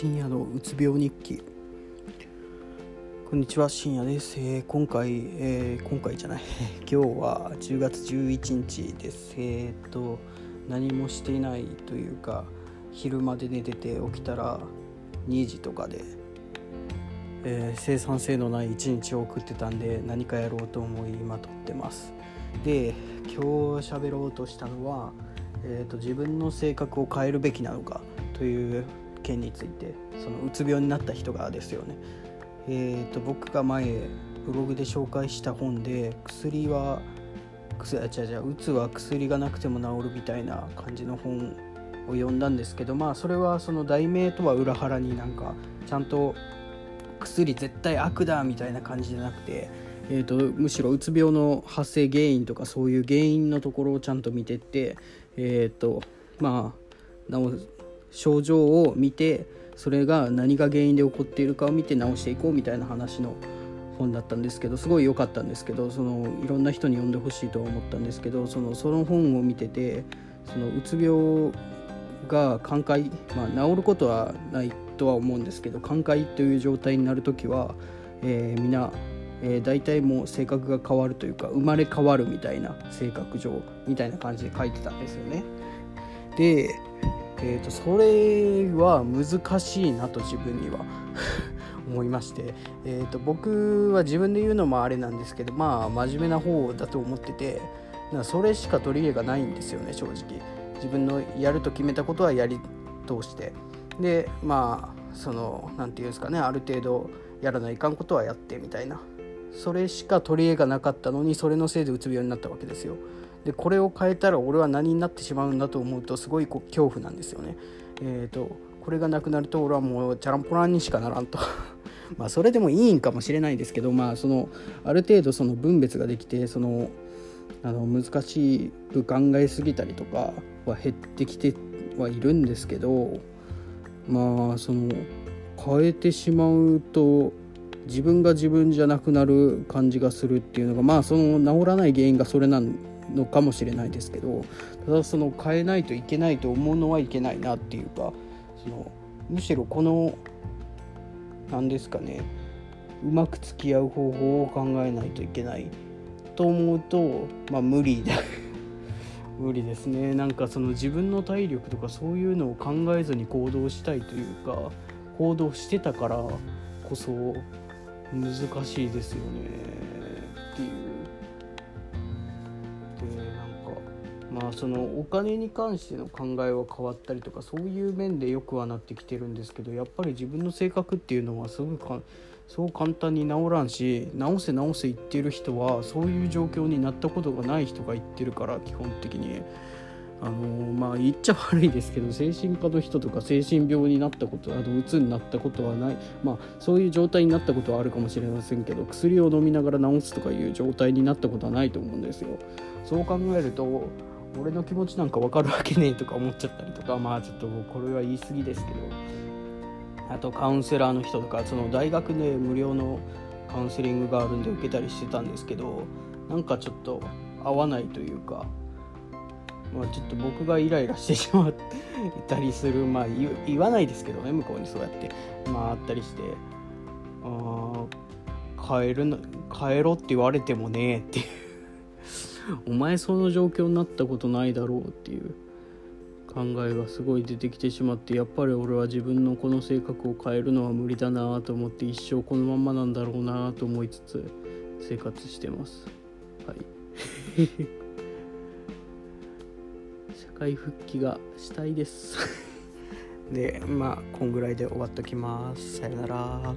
深夜のうつ病日記。こんにちは深夜です、えー、今回、えー、今回じゃない。今日は10月11日です。えー、っと何もしていないというか昼まで寝てて起きたら2時とかで、えー、生産性のない一日を送ってたんで何かやろうと思いまとってます。で今日喋ろうとしたのは、えーと自分の性格を変えるべきなのかという件についてそのうつ病になった人がですよね、えーと、僕が前ブログで紹介した本で薬は薬あ違う違ううつは薬がなくても治るみたいな感じの本を読んだんですけどまあそれはその題名とは裏腹になんかちゃんと薬絶対悪だみたいな感じじゃなくて、えーと、むしろうつ病の発生原因とかそういう原因のところをちゃんと見てってえっ、ー、とまあ治症状を見てそれが何が原因で起こっているかを見て直していこうみたいな話の本だったんですけどすごい良かったんですけどそのいろんな人に読んでほしいと思ったんですけどそのその本を見ててそのうつ病が寛解、まあ、治ることはないとは思うんですけど寛解という状態になる時は、えー、皆、えー、大体もう性格が変わるというか生まれ変わるみたいな性格上みたいな感じで書いてたんですよね。でえーと、それは難しいなと自分には。思いまして、えーと、僕は自分で言うのもあれなんですけどまあ真面目な方だと思っててそれしか取り柄がないんですよね正直。自分のやると決めたことはやり通して。でまあその何て言うんですかねある程度やらないかんことはやってみたいな。それしか取り柄がなかったのにそれのせいでうつ病になったわけですよ。でこれを変えたら俺は何になってしまうんだと思うとすごいこう恐怖なんですよね。えーと、これがなくなると俺はもうチャランポランにしかならんと まあそれでもいいんかもしれないですけどまあそのある程度その分別ができてそのあの難しく考えすぎたりとかは減ってきてはいるんですけどまあその変えてしまうと自分が自分じゃなくなる感じがするっていうのがまあその治らない原因がそれなんのかもしれないですけどただその変えないといけないと思うのはいけないなっていうかそのむしろこの何ですかねうまく付き合う方法を考えないといけないと思うとまあ無理だ。無理ですね。なんかその自分の体力とかそういうのを考えずに行動したいというか行動してたからこそ難しいですよねっていう。まあそのお金に関しての考えは変わったりとかそういう面でよくはなってきてるんですけどやっぱり自分の性格っていうのはすごいかそう簡単に治らんし治せ治せ言ってる人はそういう状況になったことがない人が言ってるから基本的に。あのまあ言っちゃ悪いですけど精神科の人とか精神病になったことあのうつになったことはないまあそういう状態になったことはあるかもしれませんけど薬を飲みながら治すとかいう状態になったことはないと思うんですよ。そう考えると俺の気持ちなんか分かるわけねえとか思っちゃったりとかまあちょっとこれは言い過ぎですけど。あとカウンセラーの人とかその大学で無料のカウンセリングがあるんで受けたりしてたんですけどなんかちょっと合わないというか、まあ、ちょっと僕がイライラしてしまったりするまあ言わないですけどね向こうにそうやってまああったりして。あ変えるの変えろって言われてもねっていう。お前その状況になったことないだろうっていう考えがすごい出てきてしまってやっぱり俺は自分のこの性格を変えるのは無理だなと思って一生このまんまなんだろうなと思いつつ生活してます。はい。社会復帰がしたいです。でまあこんぐらいで終わっときます。さよなら。